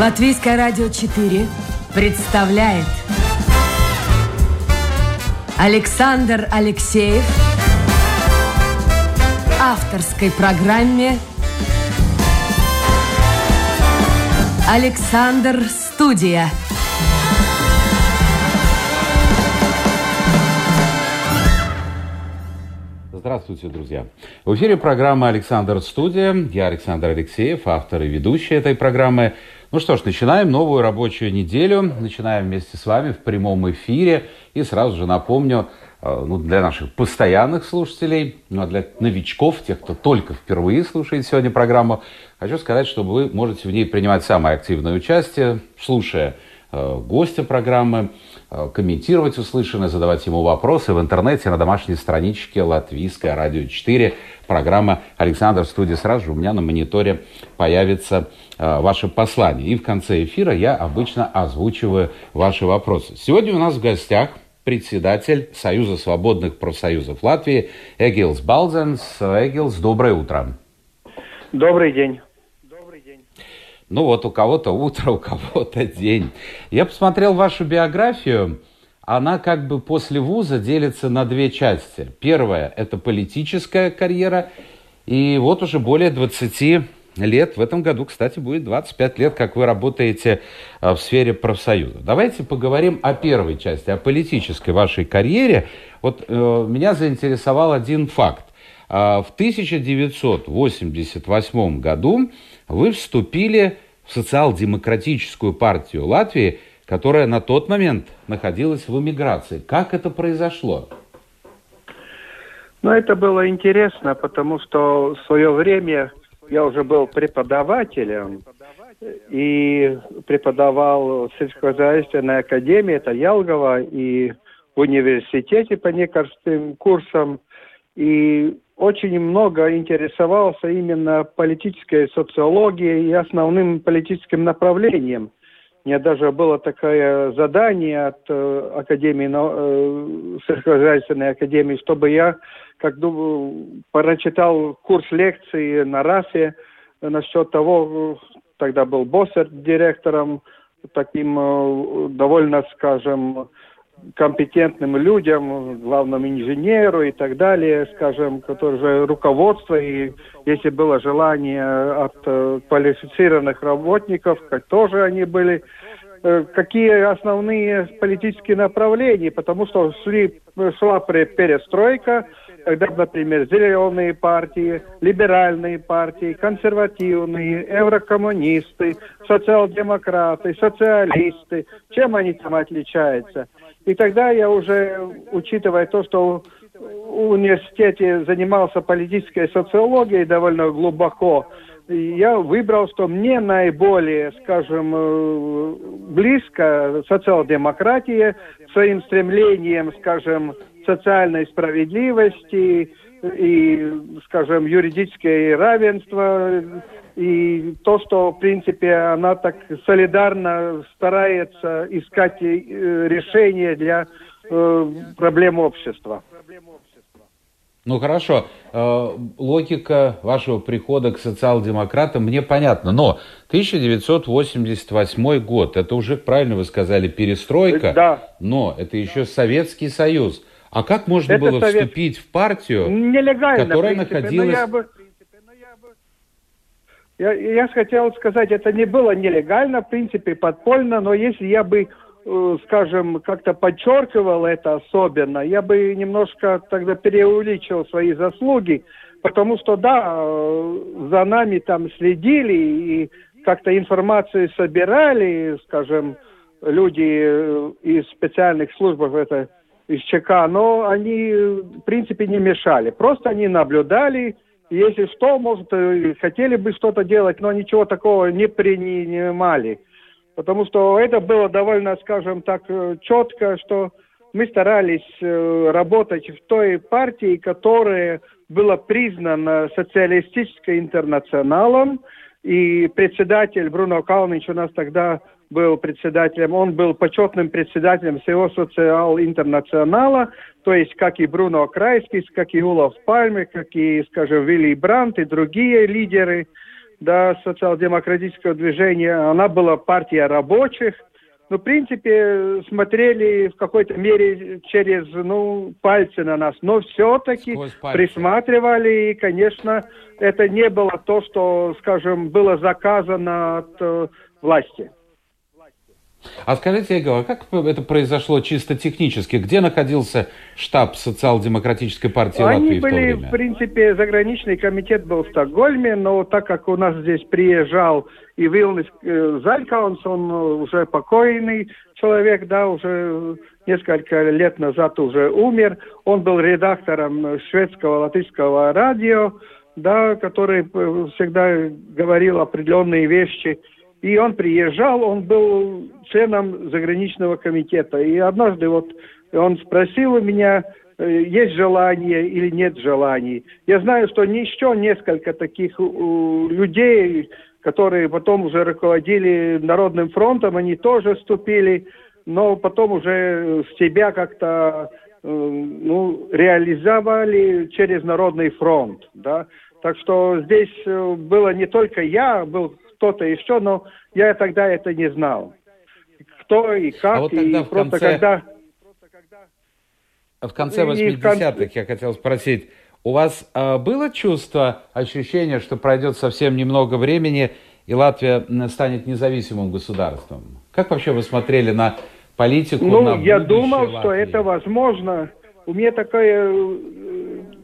Латвийское радио 4 представляет Александр Алексеев авторской программе Александр Студия. Здравствуйте, друзья. В эфире программа «Александр Студия». Я Александр Алексеев, автор и ведущий этой программы. Ну что ж, начинаем новую рабочую неделю. Начинаем вместе с вами в прямом эфире. И сразу же напомню, э, ну, для наших постоянных слушателей, ну а для новичков, тех, кто только впервые слушает сегодня программу, хочу сказать, что вы можете в ней принимать самое активное участие, слушая э, гостя программы, комментировать услышанное, задавать ему вопросы в интернете на домашней страничке Латвийское радио 4. Программа «Александр Студия». Сразу же у меня на мониторе появится э, ваше послание. И в конце эфира я обычно озвучиваю ваши вопросы. Сегодня у нас в гостях председатель Союза свободных профсоюзов Латвии Эгилс Балзенс. Эгилс, доброе утро. Добрый день. Ну вот у кого-то утро, у кого-то день. Я посмотрел вашу биографию. Она как бы после вуза делится на две части. Первая – это политическая карьера. И вот уже более 20 лет, в этом году, кстати, будет 25 лет, как вы работаете э, в сфере профсоюза. Давайте поговорим о первой части, о политической вашей карьере. Вот э, меня заинтересовал один факт. Э, в 1988 году вы вступили в социал-демократическую партию Латвии, которая на тот момент находилась в эмиграции. Как это произошло? Ну, это было интересно, потому что в свое время я уже был преподавателем и преподавал в сельскохозяйственной академии, это Ялгова, и в университете по некоторым курсам. И очень много интересовался именно политической социологией и основным политическим направлением. У меня даже было такое задание от э, Академии, э, сельскохозяйственной академии, чтобы я, как думаю, прочитал курс лекций на РАФе насчет того, тогда был Боссер директором, таким э, довольно, скажем, компетентным людям, главному инженеру и так далее, скажем, которые же руководство, и если было желание от э, квалифицированных работников, как тоже они были, э, какие основные политические направления, потому что шли, шла перестройка, когда, например, зеленые партии, либеральные партии, консервативные, еврокоммунисты, социал-демократы, социалисты, чем они там отличаются – и тогда я уже, учитывая то, что в университете занимался политической социологией довольно глубоко, я выбрал, что мне наиболее, скажем, э, близко социал-демократия своим стремлением, скажем, социальной справедливости и, скажем, юридическое равенство и то, что, в принципе, она так солидарно старается искать э, решение для э, проблем общества. Ну хорошо, э, логика вашего прихода к социал-демократам мне понятна, но 1988 год, это уже, правильно вы сказали, перестройка, да. но это еще Советский Союз. А как можно это было совет... вступить в партию, Нелегально, которая принципе, находилась... Я бы я, я хотел сказать, это не было нелегально, в принципе, подпольно, но если я бы, э, скажем, как-то подчеркивал это особенно, я бы немножко тогда преувеличил свои заслуги, потому что, да, э, за нами там следили и как-то информацию собирали, скажем, люди э, из специальных служб, это из ЧК, но они, в принципе, не мешали. Просто они наблюдали, если что, может, э, хотели бы что-то делать, но ничего такого не принимали. Потому что это было довольно, скажем так, э, четко, что мы старались э, работать в той партии, которая была признана социалистической интернационалом, и председатель Бруно Калнич у нас тогда был председателем, он был почетным председателем всего социал-интернационала, то есть как и Бруно Крайский, как и Улов Пальме, как и, скажем, Вилли Брант и другие лидеры. да, социал-демократического движения, она была партия рабочих, но, в принципе, смотрели в какой-то мере через, ну, пальцы на нас, но все-таки присматривали, и, конечно, это не было то, что, скажем, было заказано от э, власти. А скажите, Егор, а как это произошло чисто технически? Где находился штаб социал-демократической партии Они Латвии в то были, время? в принципе, заграничный комитет был в Стокгольме, но так как у нас здесь приезжал и Вилнис э, Залькаунс, он уже покойный человек, да, уже несколько лет назад уже умер. Он был редактором шведского латышского радио, да, который э, всегда говорил определенные вещи – и он приезжал, он был членом заграничного комитета. И однажды вот он спросил у меня, э, есть желание или нет желаний. Я знаю, что еще несколько таких людей, которые потом уже руководили Народным фронтом, они тоже вступили, но потом уже себя как-то э, ну, реализовали через Народный фронт. Да? Так что здесь э, было не только я, был кто-то еще, но я тогда это не знал. Кто и как, а вот тогда и в просто конце... когда... В конце 80-х я хотел спросить, у вас э, было чувство, ощущение, что пройдет совсем немного времени, и Латвия станет независимым государством? Как вообще вы смотрели на политику, ну, на я думал, Латвии? что это возможно. У меня такое э,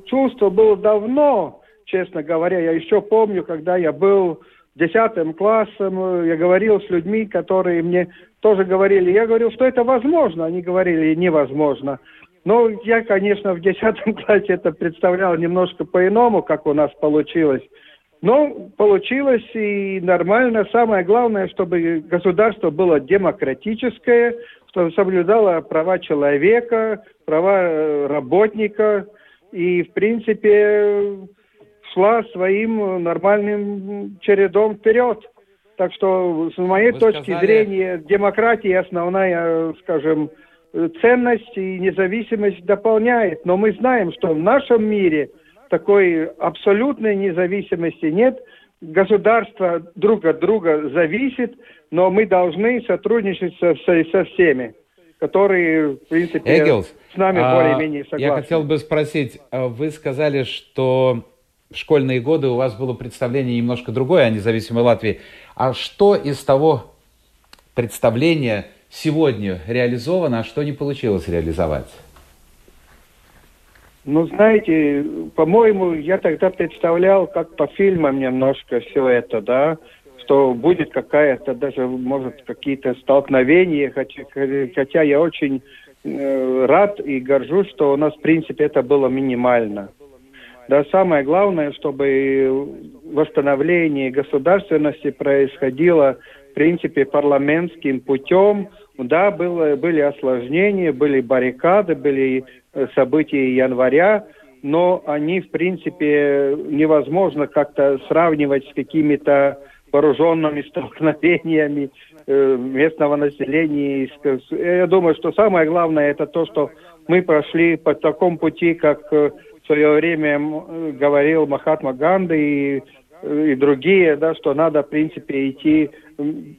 чувство было давно, честно говоря. Я еще помню, когда я был десятым классом, я говорил с людьми, которые мне тоже говорили. Я говорил, что это возможно, они говорили невозможно. Но я, конечно, в десятом классе это представлял немножко по-иному, как у нас получилось. Но получилось и нормально. Самое главное, чтобы государство было демократическое, чтобы соблюдало права человека, права э, работника. И, в принципе, шла своим э, нормальным чередом вперед. Так что, с моей Вы точки сказали... зрения, демократия основная, скажем, ценность и независимость дополняет. Но мы знаем, что в нашем мире такой абсолютной независимости нет. Государство друг от друга зависит, но мы должны сотрудничать со, со, всеми, которые, в принципе, Эггелс, с нами а, более-менее согласны. Я хотел бы спросить, а вы сказали, что в школьные годы у вас было представление немножко другое о независимой Латвии. А что из того представления сегодня реализовано, а что не получилось реализовать? Ну, знаете, по-моему, я тогда представлял, как по фильмам немножко все это, да, что будет какая-то даже, может, какие-то столкновения, хотя, хотя я очень э, рад и горжусь, что у нас, в принципе, это было минимально. Да, самое главное, чтобы восстановление государственности происходило, в принципе, парламентским путем. Да, было, были осложнения, были баррикады, были э, события января, но они, в принципе, невозможно как-то сравнивать с какими-то вооруженными столкновениями э, местного населения. Я думаю, что самое главное это то, что мы прошли по такому пути, как э, в свое время говорил Махатма Ганди и, и другие, да, что надо, в принципе, идти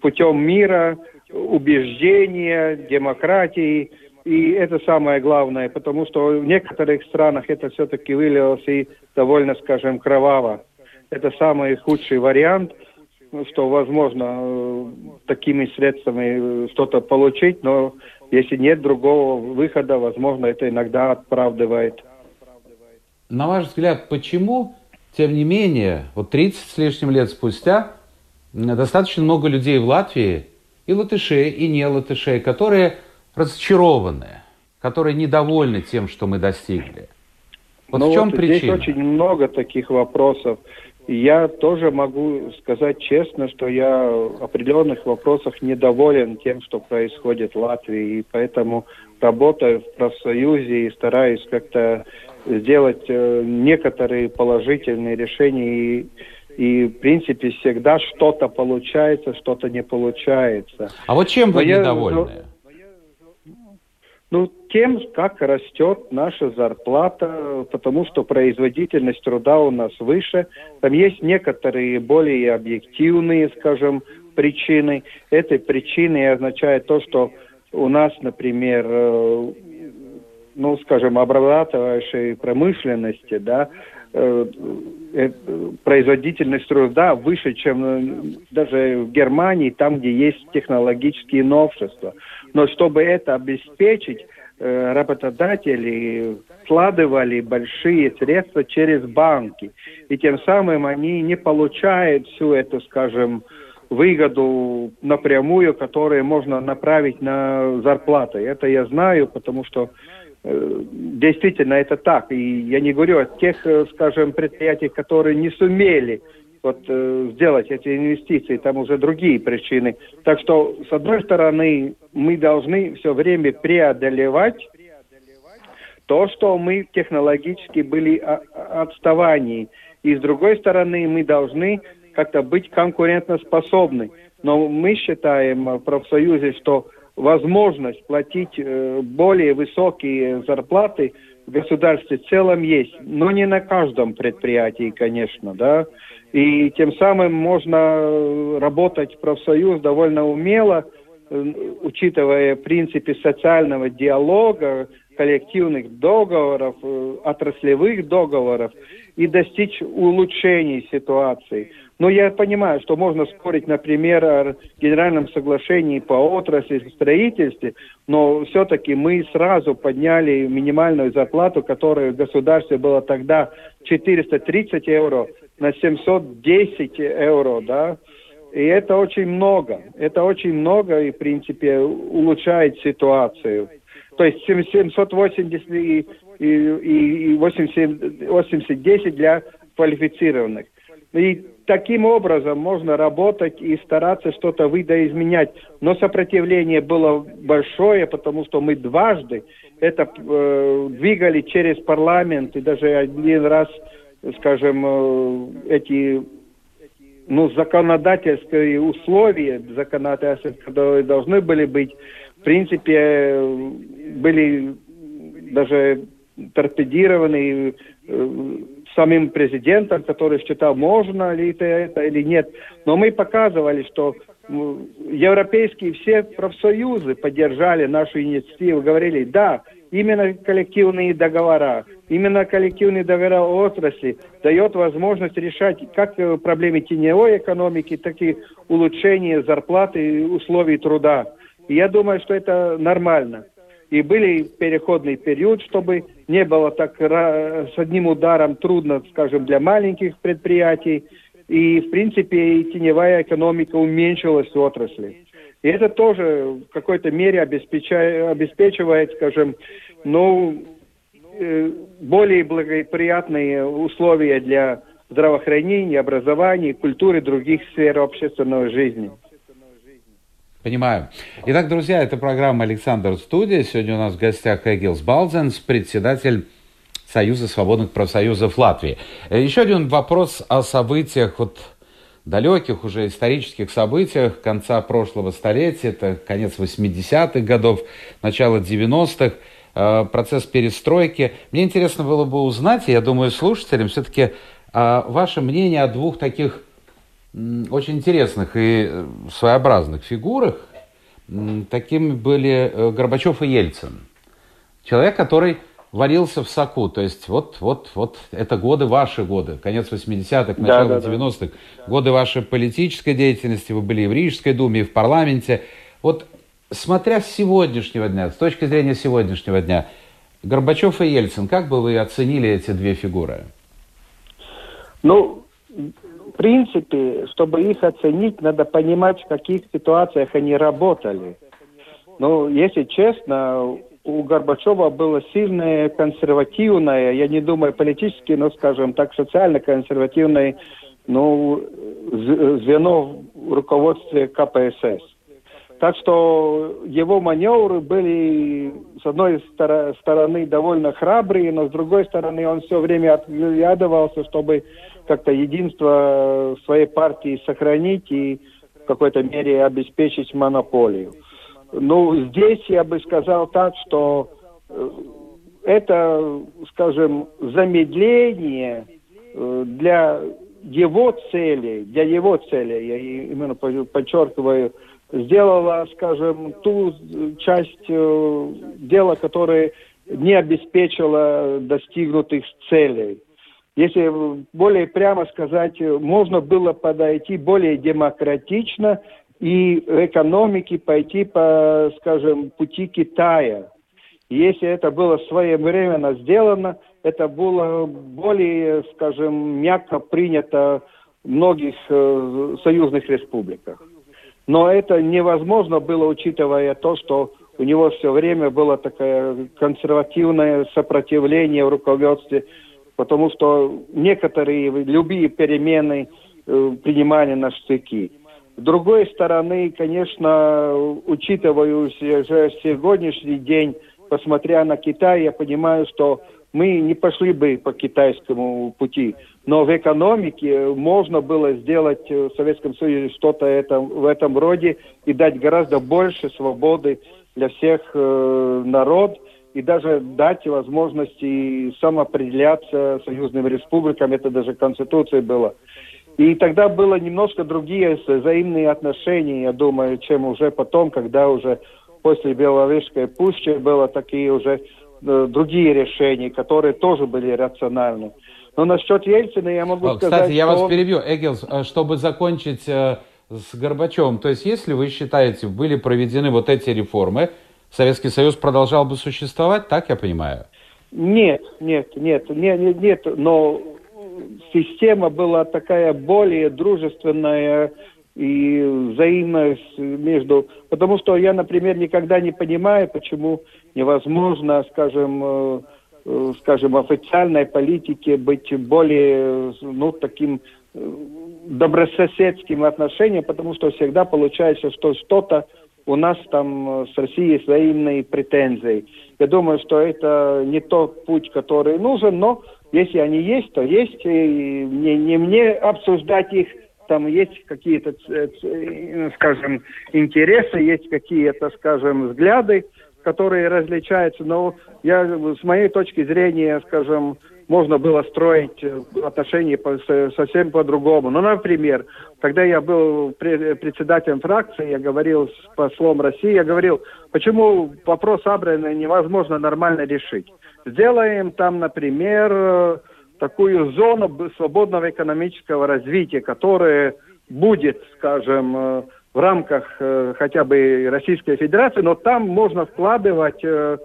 путем мира, убеждения, демократии. И это самое главное, потому что в некоторых странах это все-таки вылилось и довольно, скажем, кроваво. Это самый худший вариант, что возможно э, такими средствами э, что-то получить, но если нет другого выхода, возможно, это иногда оправдывает на ваш взгляд, почему, тем не менее, вот 30 с лишним лет спустя, достаточно много людей в Латвии, и латышей, и не латышей, которые разочарованы, которые недовольны тем, что мы достигли. Вот ну в чем вот причина? Здесь очень много таких вопросов. Я тоже могу сказать честно, что я в определенных вопросах недоволен тем, что происходит в Латвии, и поэтому работаю в профсоюзе и стараюсь как-то сделать э, некоторые положительные решения и и, в принципе, всегда что-то получается, что-то не получается. А вот чем вы Но недовольны? Ну, тем, как растет наша зарплата, потому что производительность труда у нас выше. Там есть некоторые более объективные, скажем, причины. Этой причиной означает то, что у нас, например, э, ну, скажем, обрабатывающей промышленности, да, э, э, производительность труда выше, чем даже в Германии, там, где есть технологические новшества. Но чтобы это обеспечить, работодатели вкладывали большие средства через банки. И тем самым они не получают всю эту, скажем, выгоду напрямую, которую можно направить на зарплаты. Это я знаю, потому что э, действительно это так. И я не говорю о тех, э, скажем, предприятиях, которые не сумели вот, э, сделать эти инвестиции, там уже другие причины. Так что, с одной стороны, мы должны все время преодолевать то, что мы технологически были отставании. И с другой стороны, мы должны как-то быть конкурентоспособны. Но мы считаем в профсоюзе, что возможность платить э, более высокие зарплаты в государстве в целом есть, но не на каждом предприятии, конечно, да. И тем самым можно работать в профсоюз довольно умело, э, учитывая принципы социального диалога, коллективных договоров, э, отраслевых договоров и достичь улучшений ситуации. Но я понимаю, что можно спорить, например, о генеральном соглашении по отрасли строительстве, но все-таки мы сразу подняли минимальную зарплату, которая в государстве была тогда 430 евро на 710 евро, да, и это очень много. Это очень много и, в принципе, улучшает ситуацию. То есть 780 и, и, и 80, 80 10 для квалифицированных. И таким образом можно работать и стараться что-то видоизменять. Но сопротивление было большое, потому что мы дважды это э, двигали через парламент и даже один раз, скажем, э, эти ну, законодательские условия, законодательства, которые должны были быть, в принципе, были даже торпедированы э, самим президентом, который считал, можно ли это, это или нет. Но мы показывали, что европейские все профсоюзы поддержали нашу инициативу, говорили, да, именно коллективные договора, именно коллективные договора отрасли дает возможность решать как проблемы теневой экономики, так и улучшение зарплаты и условий труда. И я думаю, что это нормально и были переходный период, чтобы не было так с одним ударом трудно, скажем, для маленьких предприятий. И, в принципе, теневая экономика уменьшилась в отрасли. И это тоже в какой-то мере обеспечивает, скажем, ну, э, более благоприятные условия для здравоохранения, образования, культуры и других сфер общественной жизни. Понимаю. Итак, друзья, это программа «Александр Студия». Сегодня у нас в гостях Эгилс Балзенс, председатель Союза свободных профсоюзов Латвии. Э, еще один вопрос о событиях, вот далеких уже исторических событиях конца прошлого столетия, это конец 80-х годов, начало 90-х, э, процесс перестройки. Мне интересно было бы узнать, я думаю, слушателям все-таки э, ваше мнение о двух таких очень интересных и э, своеобразных фигурах. Такими были э, Горбачев и Ельцин. Человек, который варился в соку. То есть вот, вот, вот это годы, ваши годы, конец 80-х, начало да, да, 90-х, да. годы вашей политической деятельности, вы были и в Рижской думе, и в парламенте. Вот смотря с сегодняшнего дня, с точки зрения сегодняшнего дня, Горбачев и Ельцин, как бы вы оценили эти две фигуры? Ну, принципе, чтобы их оценить, надо понимать, в каких ситуациях они работали. Ну, если честно, у Горбачева было сильное консервативное, я не думаю политически, но, скажем так, социально консервативное ну, звено в руководстве КПСС. Так что его маневры были, с одной стороны, довольно храбрые, но с другой стороны, он все время отглядывался, чтобы как-то единство своей партии сохранить и в какой-то мере обеспечить монополию. ну, здесь я бы сказал так, что э, это, скажем, замедление э, для его цели, для его цели, я именно подчеркиваю, сделала, скажем, ту часть э, дела, которая не обеспечила достигнутых целей. Если более прямо сказать, можно было подойти более демократично и экономике пойти по, скажем, пути Китая. Если это было своевременно сделано, это было более, скажем, мягко принято в многих э, союзных республиках. Но это невозможно было, учитывая то, что у него все время было такое консервативное сопротивление в руководстве, потому что некоторые любые перемены э, принимали на штыки. С другой стороны, конечно, учитывая уже сегодняшний день, посмотря на Китай, я понимаю, что мы не пошли бы по китайскому пути. Но в экономике можно было сделать в Советском Союзе что-то в этом роде и дать гораздо больше свободы для всех э, народ и даже дать возможности самоопределяться союзным республикам. Это даже Конституция была. И тогда было немножко другие взаимные отношения, я думаю, чем уже потом, когда уже после Беловежской пущи было такие уже э, другие решения, которые тоже были рациональны. Но насчет Ельцина я могу Кстати, сказать... Кстати, я вас перебью, Эггелс, э, чтобы закончить э, с Горбачевым. То есть, если вы считаете, были проведены вот эти реформы, Советский Союз продолжал бы существовать, так я понимаю? Нет, нет, нет, нет, нет, нет, но система была такая более дружественная и взаимная между... Потому что я, например, никогда не понимаю, почему невозможно, скажем, э, э, скажем, официальной политике быть более, ну, таким э, добрососедским отношением, потому что всегда получается, что что-то у нас там с Россией взаимные претензии. Я думаю, что это не тот путь, который нужен, но если они есть, то есть. И не, не мне обсуждать их. Там есть какие-то, скажем, интересы, есть какие-то, скажем, взгляды, которые различаются. Но я, с моей точки зрения, скажем, можно было строить отношения совсем по-другому. Ну, например, когда я был председателем фракции, я говорил с послом России, я говорил, почему вопрос Абрина невозможно нормально решить. Сделаем там, например, такую зону свободного экономического развития, которая будет, скажем, э, в рамках э, хотя бы Российской Федерации, но там можно вкладывать э,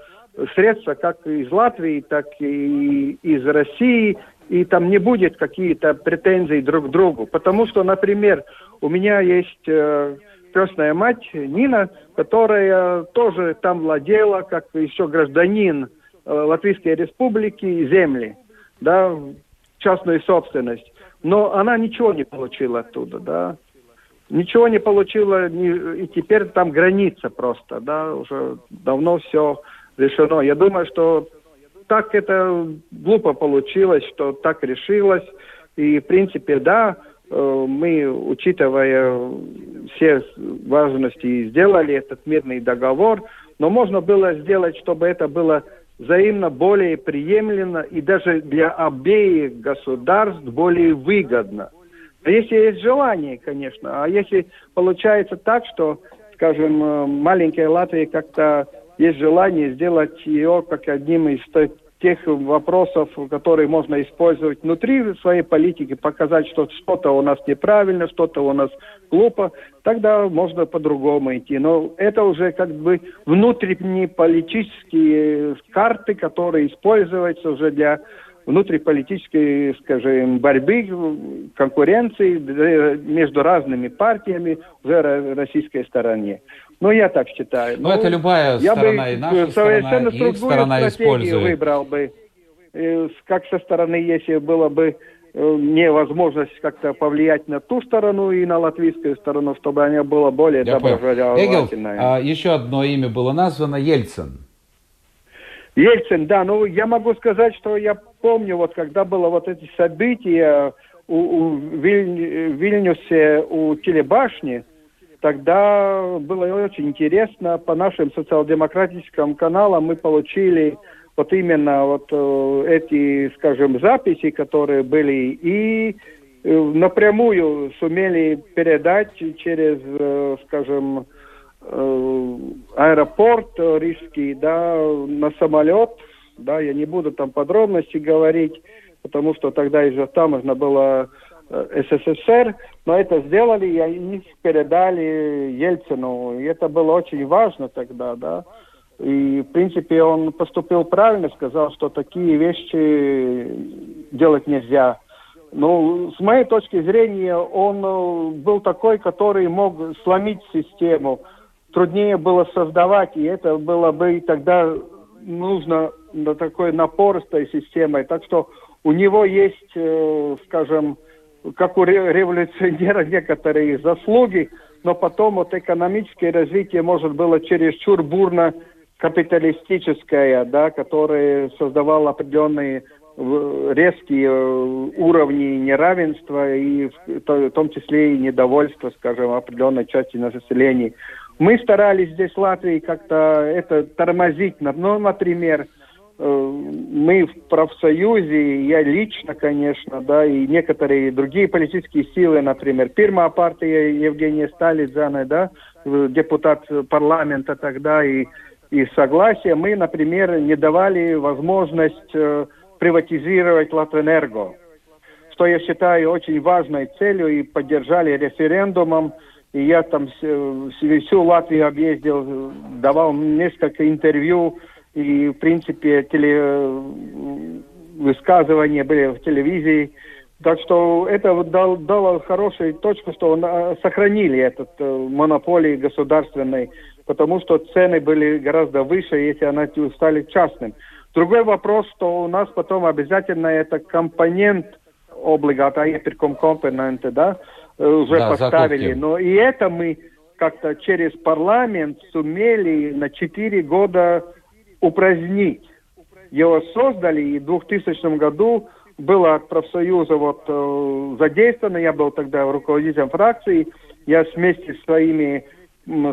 средства как из Латвии, так и из России, и там не будет какие-то претензии друг к другу. Потому что, например, у меня есть крестная мать Нина, которая тоже там владела, как еще гражданин Латвийской Республики земли, да, частную собственность. Но она ничего не получила оттуда, да. Ничего не получила, и теперь там граница просто, да, уже давно все решено. Я думаю, что так это глупо получилось, что так решилось. И, в принципе, да, э, мы, учитывая все важности, сделали этот мирный договор, но можно было сделать, чтобы это было взаимно более приемлемо и даже для обеих государств более выгодно. А если есть желание, конечно. А если получается так, что, скажем, э, маленькая Латвия как-то есть желание сделать ее как одним из тех вопросов, которые можно использовать внутри своей политики, показать, что что-то у нас неправильно, что-то у нас глупо, тогда можно по-другому идти. Но это уже как бы внутренние политические карты, которые используются уже для внутриполитической, скажем, борьбы, конкуренции между разными партиями уже российской стороне. Ну, я так считаю. Но ну, это любая я сторона, бы и наша совершенно сторона, и их сторона использует. выбрал бы. Э, как со стороны, если было бы э, невозможность как-то повлиять на ту сторону и на латвийскую сторону, чтобы она была более доброжелательной. а, еще одно имя было названо Ельцин. Ельцин, да, ну я могу сказать, что я помню, вот когда было вот эти события у, у Виль, Вильнюсе, у телебашни, тогда было очень интересно. По нашим социал-демократическим каналам мы получили вот именно вот э, эти, скажем, записи, которые были, и э, напрямую сумели передать через, э, скажем, аэропорт рижский, да, на самолет, да, я не буду там подробности говорить, потому что тогда из там можно было э, СССР, но это сделали, и они передали Ельцину, и это было очень важно тогда, да. И, в принципе, он поступил правильно, сказал, что такие вещи делать нельзя. Ну, с моей точки зрения, он э, был такой, который мог сломить систему. Труднее было создавать, и это было бы тогда нужно на такой напористой системой. Так что у него есть, э, скажем, как у революционера некоторые заслуги, но потом вот экономическое развитие может было чересчур бурно капиталистическое, да, которое создавало определенные резкие э, уровни неравенства и в том числе и недовольство, скажем, определенной части населения. Мы старались здесь в Латвии как-то это тормозить. Ну, например, э, мы в профсоюзе, я лично, конечно, да, и некоторые другие политические силы, например, Первая партия Евгения Сталидзана, да, депутат парламента тогда, и и согласия мы, например, не давали возможность э, приватизировать Латвэнерго, что я считаю очень важной целью и поддержали референдумом. И я там всю Латвию объездил, давал несколько интервью, и, в принципе, теле... высказывания были в телевизии. Так что это дал, дало хорошую точку, что э, сохранили этот э, монополий государственной потому что цены были гораздо выше, если они стали частным. Другой вопрос, что у нас потом обязательно это компонент облигата, компоненты, да, э, уже да, поставили. Закупки. Но и это мы как-то через парламент сумели на 4 года упразднить. Его создали, и в 2000 году было от профсоюза вот э, задействовано, я был тогда руководителем фракции, я вместе с своими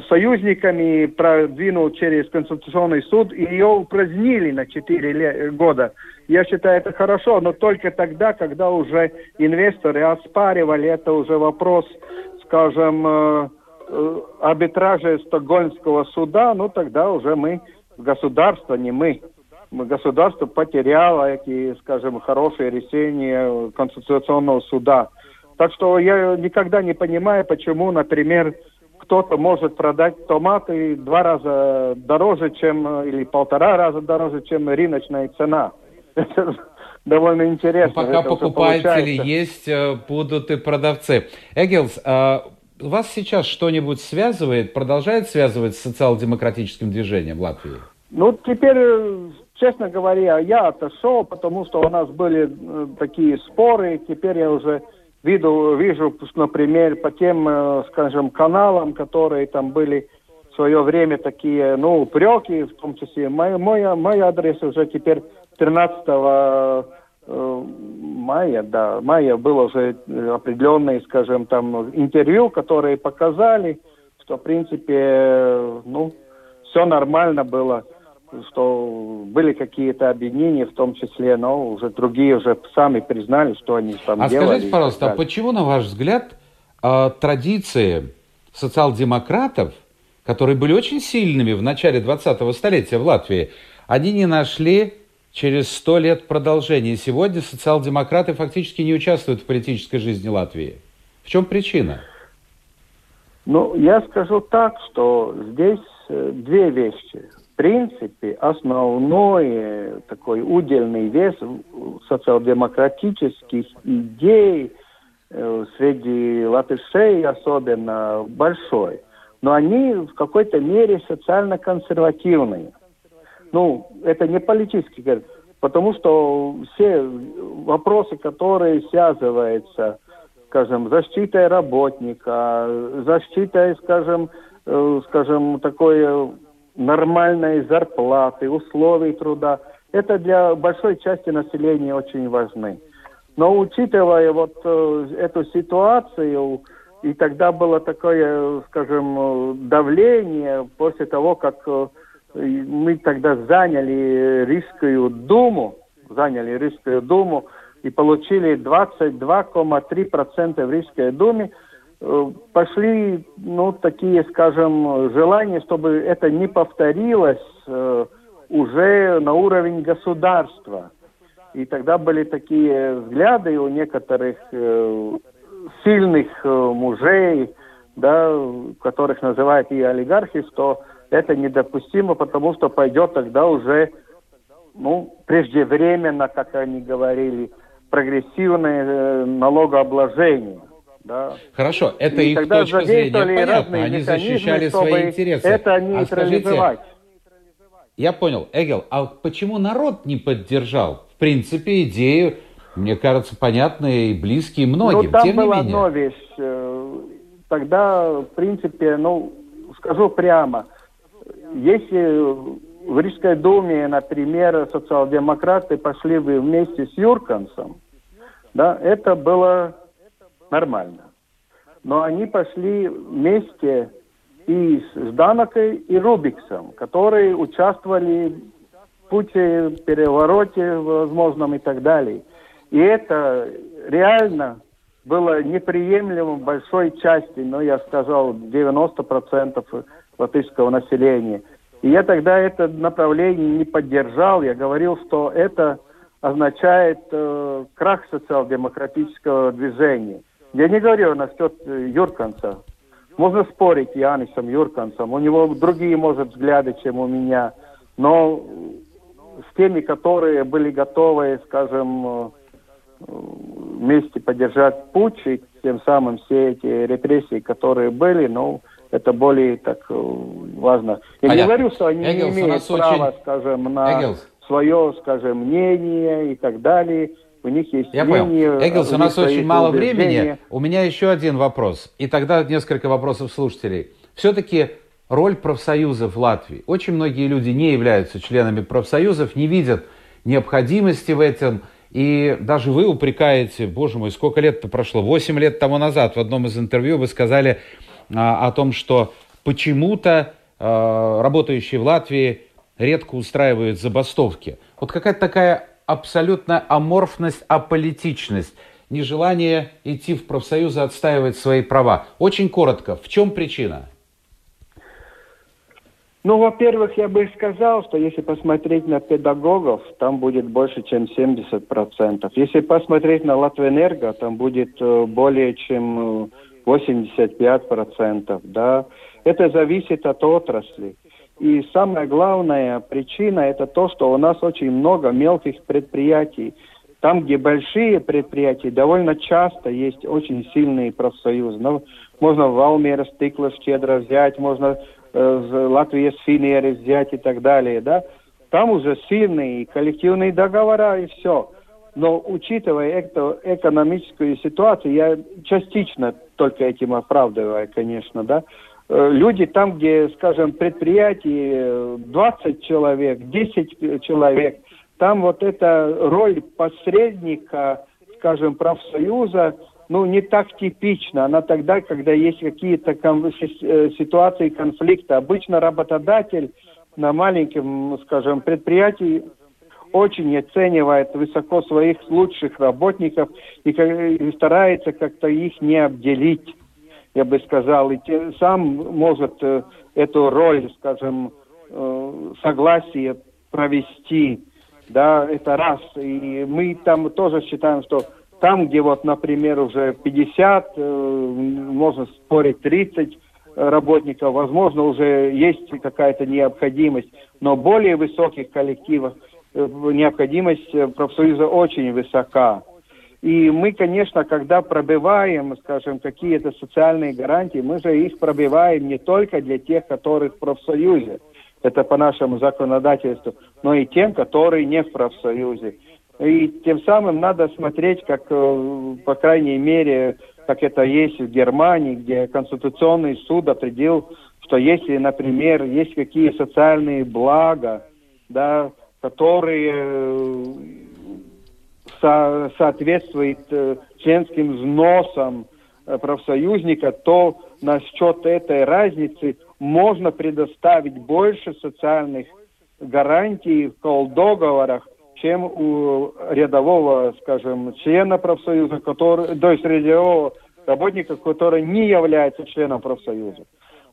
союзниками продвинул через Конституционный суд, и ее упразднили на 4 года. Я считаю, это хорошо, но только тогда, когда уже инвесторы оспаривали, это уже вопрос, скажем, э, э, арбитража Стокгольмского суда, ну тогда уже мы, государство, не мы, государство потеряло эти, скажем, хорошие решения Конституционного суда. Так что я никогда не понимаю, почему, например, кто-то может продать томаты два раза дороже, чем, или полтора раза дороже, чем рыночная цена. Это довольно интересно. Но пока покупатели есть, э, будут и продавцы. Эггелс, а вас сейчас что-нибудь связывает, продолжает связывать с социал-демократическим движением в Латвии? Ну, теперь, честно говоря, я отошел, потому что у нас были э, такие споры, теперь я уже виду, вижу, например, по тем, э, скажем, каналам, которые там были в свое время такие, ну, упреки, в том числе. Мой, мой, мой адрес уже теперь 13 э, мая, да, мая было уже определенные, скажем, там интервью, которые показали, что, в принципе, ну, все нормально было что были какие-то обвинения, в том числе, но уже другие уже сами признали, что они там а делали. А скажите, пожалуйста, а почему, на ваш взгляд, а, традиции социал-демократов, которые были очень сильными в начале 20-го столетия в Латвии, они не нашли через сто лет продолжения. Сегодня социал-демократы фактически не участвуют в политической жизни Латвии. В чем причина? Ну, я скажу так, что здесь э, две вещи принципе, основной такой удельный вес социал-демократических идей э, среди латышей особенно большой. Но они в какой-то мере социально-консервативные. Ну, это не политический, потому что все вопросы, которые связываются, скажем, защитой работника, защитой, скажем, э, скажем, такой нормальной зарплаты, условий труда. Это для большой части населения очень важны. Но учитывая вот э, эту ситуацию, и тогда было такое, скажем, давление после того, как э, мы тогда заняли Рижскую думу, заняли Рижскую думу и получили 22,3% в Рижской думе, э, пошли, ну, такие, скажем, желания, чтобы это не повторилось э, уже на уровень государства. И тогда были такие взгляды у некоторых э, сильных мужей, да, которых называют и олигархи, что это недопустимо, потому что пойдет тогда уже, ну, преждевременно, как они говорили, прогрессивное э, налогообложение. Да. Хорошо, это и их точка зрения, понятно, они защищали свои интересы. Это не а скажите, я понял. Эгел, а почему народ не поддержал, в принципе, идею, мне кажется, понятные и близкие многим, ну, там тем была не менее? одна вещь. Э, тогда, в принципе, ну, скажу прямо, если в Рижской думе, например, социал-демократы пошли бы вместе с Юркансом, да, это было нормально. Но они пошли вместе и с Данокой, и Рубиксом, которые участвовали в пути перевороте возможном и так далее. И это реально было неприемлемо большой части, ну, я сказал, 90% латышского населения. И я тогда это направление не поддержал. Я говорил, что это означает э, крах социал-демократического движения. Я не говорю насчет э, Юрканца. Можно спорить Янисом Юрканцем, у него другие, может, взгляды, чем у меня, но с теми, которые были готовы, скажем, вместе поддержать путь, и тем самым все эти репрессии, которые были, ну, это более так важно. Я Понятно. не говорю, что они Эггелс, не имеют права, очень... скажем, на Эггелс. свое, скажем, мнение и так далее у них есть Я мнение. Понял. Эггелс, у нас очень мало времени. У меня еще один вопрос. И тогда несколько вопросов слушателей. Все-таки роль профсоюзов в Латвии. Очень многие люди не являются членами профсоюзов, не видят необходимости в этом. И даже вы упрекаете, боже мой, сколько лет-то прошло? Восемь лет тому назад в одном из интервью вы сказали о том, что почему-то а, работающие в Латвии редко устраивают забастовки. Вот какая-то такая абсолютная аморфность, аполитичность, нежелание идти в профсоюзы, отстаивать свои права. Очень коротко, в чем причина? Ну, во-первых, я бы сказал, что если посмотреть на педагогов, там будет больше, чем 70%. Если посмотреть на Латвэнерго, там будет э, более чем 85%. Э, да? Это зависит от отрасли. И самая главная причина это то, что у нас очень много мелких предприятий. Там, где большие предприятия, довольно часто есть очень сильные профсоюзы. Ну, можно Валмера Стиклас щедро взять, можно э, Латвия Синеры взять и так далее, да. Там уже сильные коллективные договора и все. Но учитывая эту экономическую ситуацию, я частично только этим оправдываю, конечно, да, Э, люди там, где, скажем, предприятие 20 человек, 10 человек, там вот эта роль посредника, скажем, профсоюза, ну, не так типична. Она тогда, когда есть какие-то кон- э, ситуации конфликта. Обычно работодатель на маленьком, скажем, предприятии очень оценивает высоко своих лучших работников и, старается как-то их не обделить я бы сказал, и тем, сам может э, эту роль, скажем, э, согласия провести, да, это раз. И мы там тоже считаем, что там, где вот, например, уже 50, э, можно спорить 30 работников, возможно, уже есть какая-то необходимость, но более высоких коллективах э, необходимость профсоюза очень высока. И мы, конечно, когда пробиваем, скажем, какие-то социальные гарантии, мы же их пробиваем не только для тех, которых в профсоюзе, это по нашему законодательству, но и тем, которые не в профсоюзе. И тем самым надо смотреть, как, э, по крайней мере, как это есть в Германии, где Конституционный суд определил, что если, например, есть какие социальные блага, да, которые э, со соответствует э, членским взносам профсоюзника, то на счет этой разницы можно предоставить больше социальных гарантий в договорах, чем у рядового, скажем, члена профсоюза, который, то есть рядового работника, который не является членом профсоюза.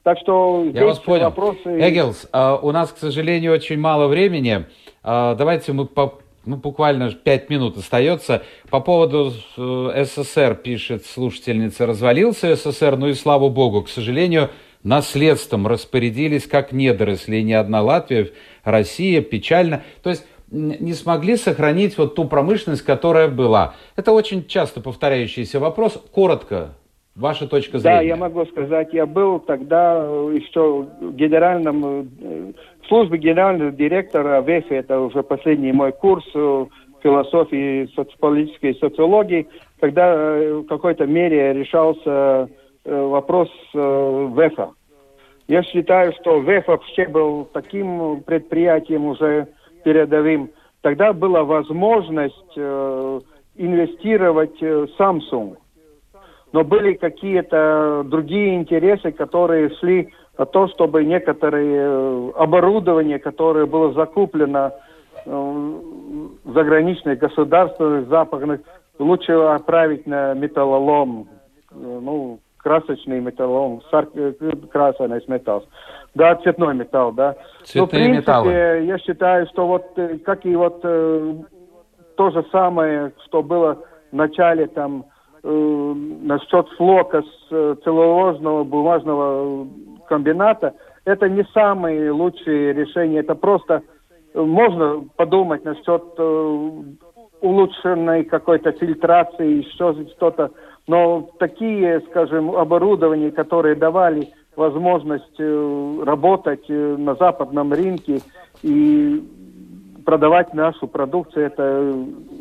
Так что здесь Я вас понял. вопросы... Эггелс, а, у нас, к сожалению, очень мало времени. А, давайте мы по ну, буквально пять минут остается. По поводу э, СССР пишет слушательница, развалился СССР, ну и слава богу, к сожалению, наследством распорядились как недоросли, ни одна Латвия, Россия, печально. То есть не смогли сохранить вот ту промышленность, которая была. Это очень часто повторяющийся вопрос. Коротко, ваша точка зрения. Да, я могу сказать, я был тогда еще генеральным, э, в службе генерального директора ВЭФ, это уже последний мой курс э, философии, социологической социологии, когда э, в какой-то мере решался вопрос ВЭФа. Я считаю, что ВЭФ вообще был таким предприятием уже передовым, тогда была возможность э, инвестировать э, Samsung. Но были какие-то другие интересы, которые шли то, чтобы некоторые э, оборудование, которое было закуплено э, заграничных государственных западных, лучше отправить на металлолом. Э, ну, красочный металл, сар, э, красный металл. Да, цветной металл, да. Цветные Но, в принципе, металлы. я считаю, что вот, как и вот то же самое, что было в начале там э, насчет флока с э, целлулозного бумажного комбината, это не самые лучшие решения, это просто э, можно подумать насчет э, улучшенной какой-то фильтрации, еще что-то. Но такие, скажем, оборудования, которые давали возможность э, работать на западном рынке и продавать нашу продукцию, это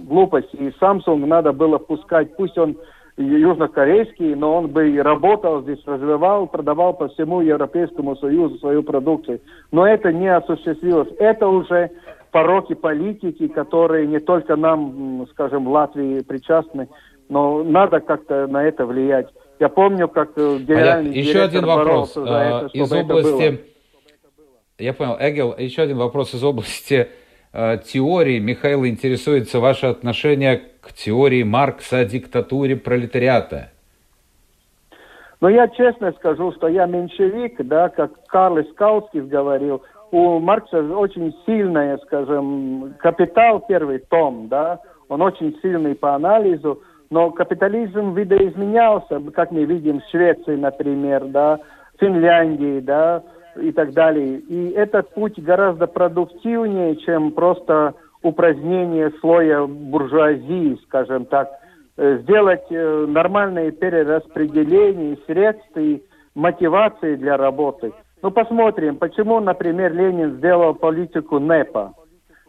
глупость. И Samsung надо было пускать, пусть он южнокорейский, но он бы и работал здесь, развивал, продавал по всему Европейскому Союзу свою продукцию. Но это не осуществилось. Это уже пороки политики, которые не только нам, скажем, в Латвии причастны, но надо как-то на это влиять. Я помню, как э, генеральный Понятно. Еще один вопрос за это, из области. Я понял, Эгел, еще один вопрос из области теории. Михаил интересуется ваше отношение к теории Маркса о диктатуре пролетариата. Но я честно скажу, что я меньшевик, да, как Карл Скаутский говорил, у Маркса очень сильная, скажем, капитал, первый том, да, он очень сильный по анализу, но капитализм видоизменялся, как мы видим в Швеции, например, да, Финляндии, да, и так далее. И этот путь гораздо продуктивнее, чем просто упразднение слоя буржуазии, скажем так. Э, сделать э, нормальное перераспределение средств и мотивации для работы. Ну, посмотрим, почему, например, Ленин сделал политику НЭПа.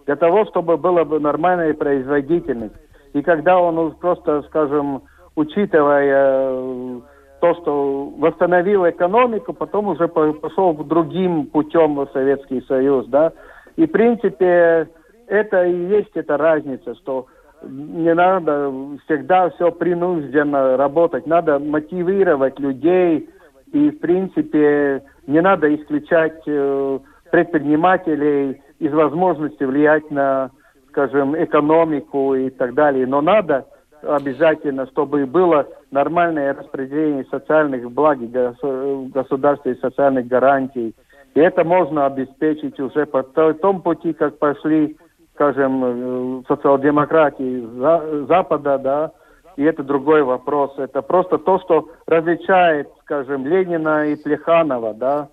Для того, чтобы была бы нормальная производительность. И когда он просто, скажем, учитывая э, то, что восстановил экономику, потом уже пошел другим путем в Советский Союз, да. И, в принципе, это и есть эта разница, что не надо всегда все принужденно работать, надо мотивировать людей, и, в принципе, не надо исключать э, предпринимателей из возможности влиять на скажем, экономику и так далее. Но надо обязательно, чтобы было нормальное распределение социальных благ в государстве и социальных гарантий. И это можно обеспечить уже по том пути, как пошли, скажем, э, социал-демократии Запада, да, и это другой вопрос. Это просто то, что различает, скажем, Ленина и Плеханова, да.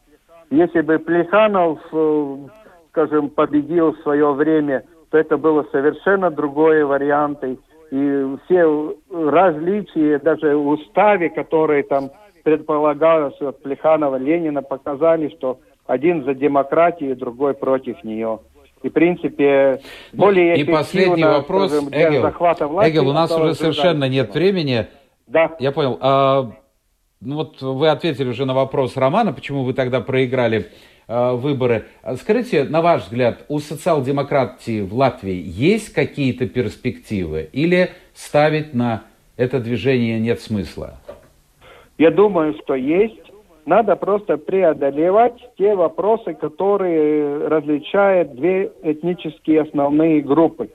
Если бы Плеханов, э, скажем, победил в свое время то это было совершенно другой вариант. И все различия, даже в уставе, которые там предполагалось от Плеханова, Ленина, показали, что один за демократию, другой против нее. И, в принципе, более И последний вопрос, скажем, для Эгел, захвата власти... Эгел, у нас уже совершенно нет времени. Да. Я понял. А, ну вот вы ответили уже на вопрос Романа, почему вы тогда проиграли выборы. Скажите, на ваш взгляд, у социал-демократии в Латвии есть какие-то перспективы или ставить на это движение нет смысла? Я думаю, что есть. Надо просто преодолевать те вопросы, которые различают две этнические основные группы.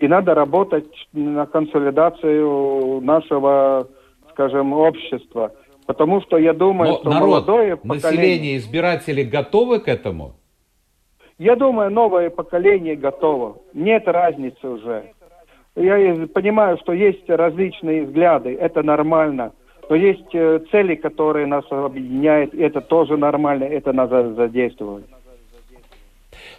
И надо работать на консолидацию нашего, скажем, общества. Потому что я думаю, Но что народ, молодое население, поколение... избиратели готовы к этому? Я думаю, новое поколение готово. Нет разницы уже. Я понимаю, что есть различные взгляды, это нормально. Но есть э, цели, которые нас объединяют, это тоже нормально, это надо задействовать.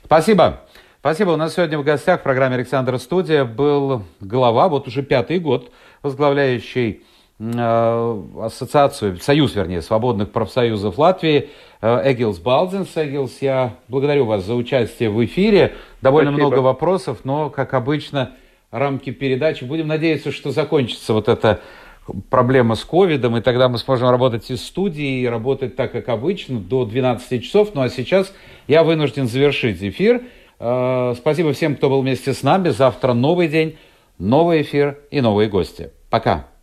Спасибо. Спасибо. У нас сегодня в гостях в программе «Александр Студия» был глава, вот уже пятый год, возглавляющий ассоциацию, союз, вернее, свободных профсоюзов Латвии, э, Эгилс Балдзенс. Эгилс, я благодарю вас за участие в эфире. Довольно Спасибо. много вопросов, но, как обычно, рамки передачи. Будем надеяться, что закончится вот эта проблема с ковидом, и тогда мы сможем работать из студии и работать так, как обычно, до 12 часов. Ну а сейчас я вынужден завершить эфир. Э, Спасибо всем, кто был вместе с нами. Завтра новый день, новый эфир и новые гости. Пока.